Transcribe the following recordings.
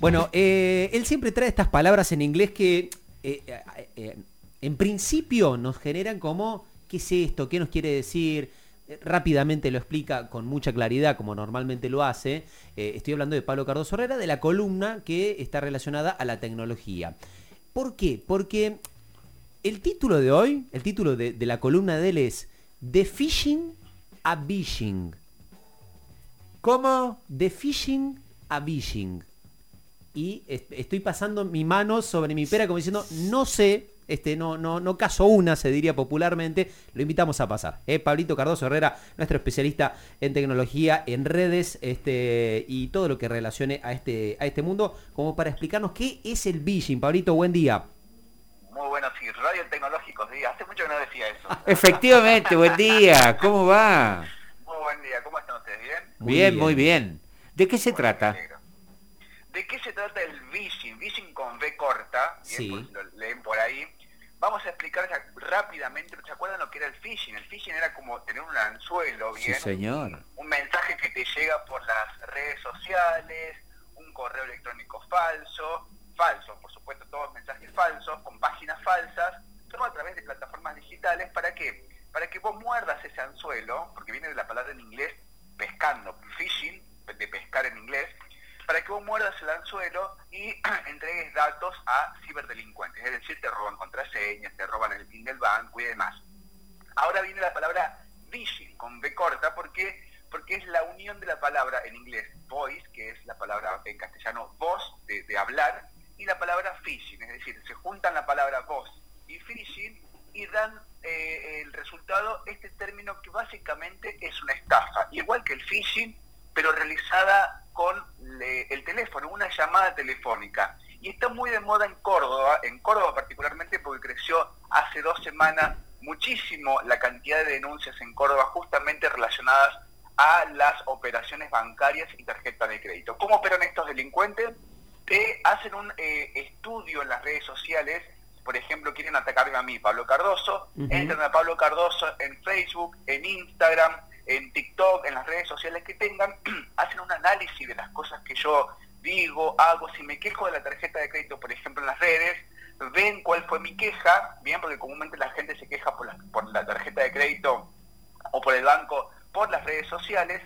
Bueno, eh, él siempre trae estas palabras en inglés que eh, eh, eh, en principio nos generan como, ¿qué es esto? ¿Qué nos quiere decir? Rápidamente lo explica con mucha claridad, como normalmente lo hace. Estoy hablando de Pablo Cardoso Herrera, de la columna que está relacionada a la tecnología. ¿Por qué? Porque el título de hoy, el título de, de la columna de él es De Phishing a Bishing. ¿Cómo? De Phishing a Bishing. Y est- estoy pasando mi mano sobre mi pera como diciendo, no sé, este, no, no, no caso una, se diría popularmente. Lo invitamos a pasar. ¿eh? Pablito Cardoso Herrera, nuestro especialista en tecnología, en redes, este, y todo lo que relacione a este, a este mundo, como para explicarnos qué es el Bishing. Pablito, buen día. Muy bueno, sí, radio tecnológicos, sí, hace mucho que no decía eso. Efectivamente, buen día. ¿Cómo va? Muy buen día, ¿cómo están ustedes? ¿Bien? Muy bien, bien. muy bien. ¿De qué se Bueno, trata? alegro. ¿De qué se trata el phishing? Phishing con V corta, Sí. lo leen por ahí. Vamos a explicar rápidamente, ¿se acuerdan lo que era el phishing? El phishing era como tener un anzuelo, Sí, ¿bien? señor. un mensaje que te llega por las redes sociales, un correo electrónico falso, falso, por supuesto, todos mensajes falsos, con páginas falsas, todo a través de plataformas digitales, ¿para qué? Para que vos muerdas ese anzuelo, porque viene de la palabra en inglés pescando, fishing, de pescar en inglés, para que vos muerdas el anzuelo y entregues datos a ciberdelincuentes, es decir, te roban contraseñas, te roban el PIN del banco y demás. Ahora viene la palabra phishing con B corta porque porque es la unión de la palabra en inglés voice, que es la palabra en castellano voz de, hablar, y la palabra phishing, es decir, se juntan la palabra voz y phishing y dan eh, el resultado. Este término que básicamente es una estafa, igual que el phishing, pero realizada le- el teléfono, una llamada telefónica. Y está muy de moda en Córdoba, en Córdoba particularmente porque creció hace dos semanas muchísimo la cantidad de denuncias en Córdoba justamente relacionadas a las operaciones bancarias y tarjeta de crédito. ¿Cómo operan estos delincuentes? Te hacen un eh, estudio en las redes sociales, por ejemplo, quieren atacarme a mí, Pablo Cardoso, Ujú. entran a Pablo Cardoso en Facebook, en Instagram, en TikTok, en las redes sociales que tengan, hacen un análisis de las cosas que yo digo, hago, si me quejo de la tarjeta de crédito, por ejemplo, en las redes, ven cuál fue mi queja, bien, porque comúnmente la gente se queja por la, por la tarjeta de crédito o por el banco, por las redes sociales,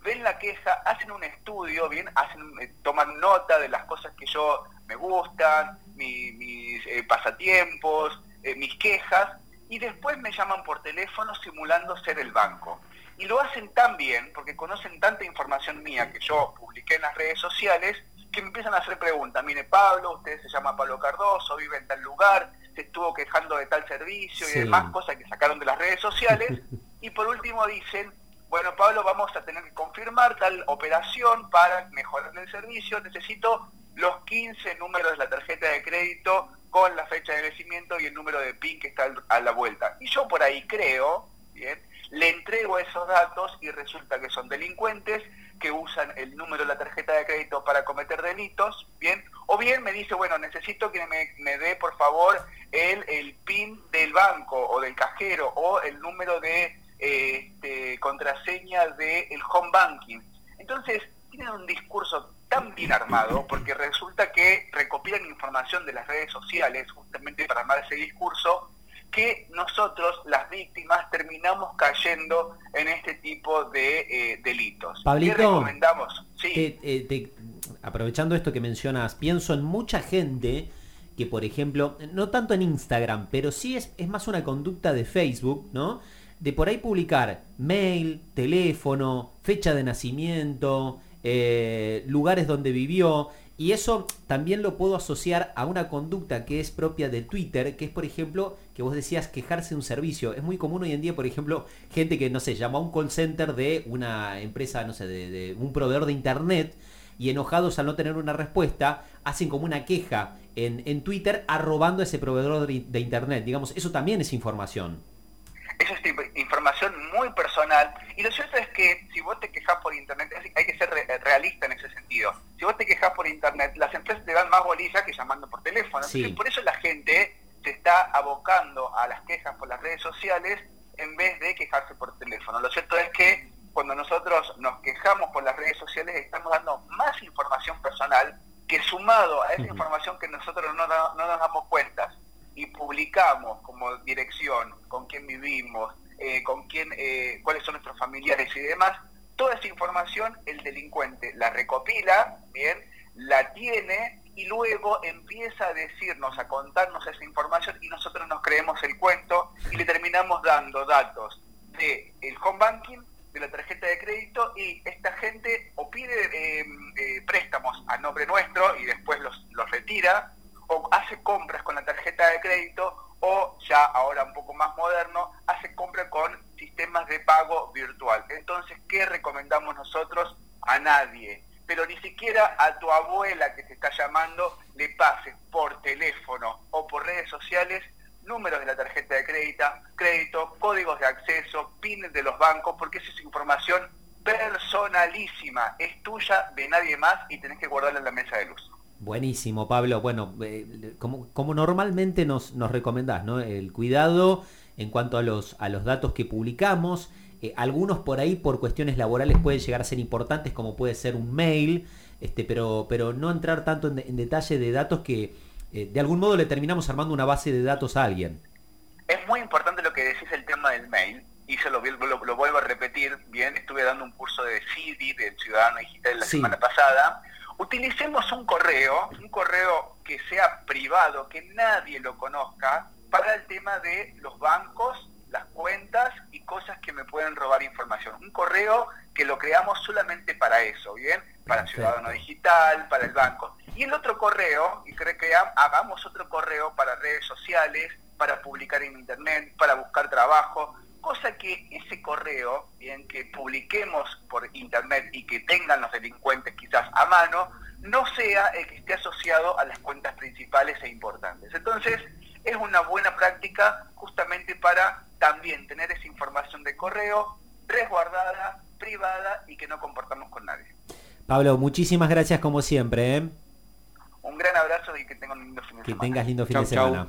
ven la queja, hacen un estudio, bien, hacen, eh, toman nota de las cosas que yo me gustan, mi- mis eh, pasatiempos, eh, mis quejas, y después me llaman por teléfono simulando ser el banco. Y lo hacen tan bien, porque conocen tanta información mía que yo publiqué en las redes sociales, que me empiezan a hacer preguntas. Mire, Pablo, usted se llama Pablo Cardoso, vive en tal lugar, se estuvo quejando de tal servicio Sí. y demás cosas que sacaron de las redes sociales. y por último dicen, bueno, Pablo, vamos a tener que confirmar tal operación para mejorar el servicio. Necesito los 15 números de la tarjeta de crédito con la fecha de vencimiento y el número de PIN que está a la vuelta. Y yo por ahí creo, bien, le entrego esos datos y resulta que son delincuentes que usan el número de la tarjeta de crédito para cometer delitos, bien, o bien me dice, bueno, necesito que me, me dé por favor el, el PIN del banco o del cajero o el número de eh, este, contraseña del home banking. Entonces, tienen un discurso tan bien armado porque resulta que recopilan información de las redes sociales justamente para armar ese discurso que nosotros, las víctimas, terminamos cayendo en este tipo de eh, delitos. Pablito, ¿Qué recomendamos? Sí. Te- eh, te- aprovechando esto que mencionas, pienso en mucha gente que, por ejemplo, no tanto en Instagram, pero sí es, es más una conducta de Facebook, ¿no? De por ahí publicar mail, teléfono, fecha de nacimiento, eh, lugares donde vivió. Y eso también lo puedo asociar a una conducta que es propia de Twitter, que es, por ejemplo, que vos decías quejarse de un servicio. Es muy común hoy en día, por ejemplo, gente que, no sé, llama a un call center de una empresa, no sé, de, de un proveedor de internet y enojados al no tener una respuesta, hacen como una queja en, en Twitter arrobando a ese proveedor de, internet. Digamos, eso también es información. Eso es información muy personal. Y lo cierto es que si vos te quejas por internet, hay que ser re- realista en ese sentido. Si vos te quejas por internet, las empresas te dan más bolilla que llamando por teléfono. Sí. Entonces, por eso la gente se está abocando a las quejas por las redes sociales en vez de quejarse por teléfono. Lo cierto es que cuando nosotros nos quejamos por las redes sociales estamos dando más información personal que sumado a esa información que nosotros no, no nos damos cuenta y publicamos como dirección, con quién vivimos, eh, con quién, eh, cuáles son nuestros familiares y demás, toda esa información el delincuente la recopila, bien, la tiene y luego empieza a decirnos, a contarnos esa información y nosotros nos creemos el cuento y le terminamos dando datos de el home banking, de la tarjeta de crédito y esta gente o pide eh, préstamos a nombre nuestro y después los, los retira o hace compras con la tarjeta de crédito o ya ahora un poco más moderno, hace compra con sistemas de pago virtual. Entonces, ¿qué recomendamos nosotros? Nadie pero ni siquiera a tu abuela que te está llamando le pases por teléfono o por redes sociales números de la tarjeta de crédito, crédito, códigos de acceso, pines de los bancos, porque esa es información personalísima, es tuya, de nadie más y tenés que guardarla en la mesa de luz. Buenísimo, Pablo. Bueno, eh, como, como, normalmente nos, nos recomendás, ¿no? El cuidado en cuanto a los, a los datos que publicamos, eh, algunos por ahí por cuestiones laborales pueden llegar a ser importantes, como puede ser un mail, este, pero, pero no entrar tanto en, detalle de datos que eh, de algún modo le terminamos armando una base de datos a alguien. Es muy importante lo que decís el tema del mail, y se lo, lo, vuelvo a repetir, bien, estuve dando un curso de CIDI, de Ciudadano Digital, la semana pasada. Utilicemos un correo, un correo que sea privado, que nadie lo conozca, para el tema de los bancos las cuentas y cosas que me pueden robar información. Un correo que lo creamos solamente para eso, ¿bien? Para Ciudadano Digital, para el banco. Y el otro correo, y creo que hagamos otro correo para redes sociales, para publicar en Internet, para buscar trabajo, cosa que ese correo, bien, que publiquemos por Internet y que tengan los delincuentes quizás a mano, no sea el que esté asociado a las cuentas principales e importantes. Entonces, es una buena práctica justamente para también tener esa información de correo resguardada, privada y que no comportamos con nadie. Pablo, muchísimas gracias como siempre. ¿eh? Un gran abrazo y que tengas un lindo fin de semana. Que tengas lindo fin de semana.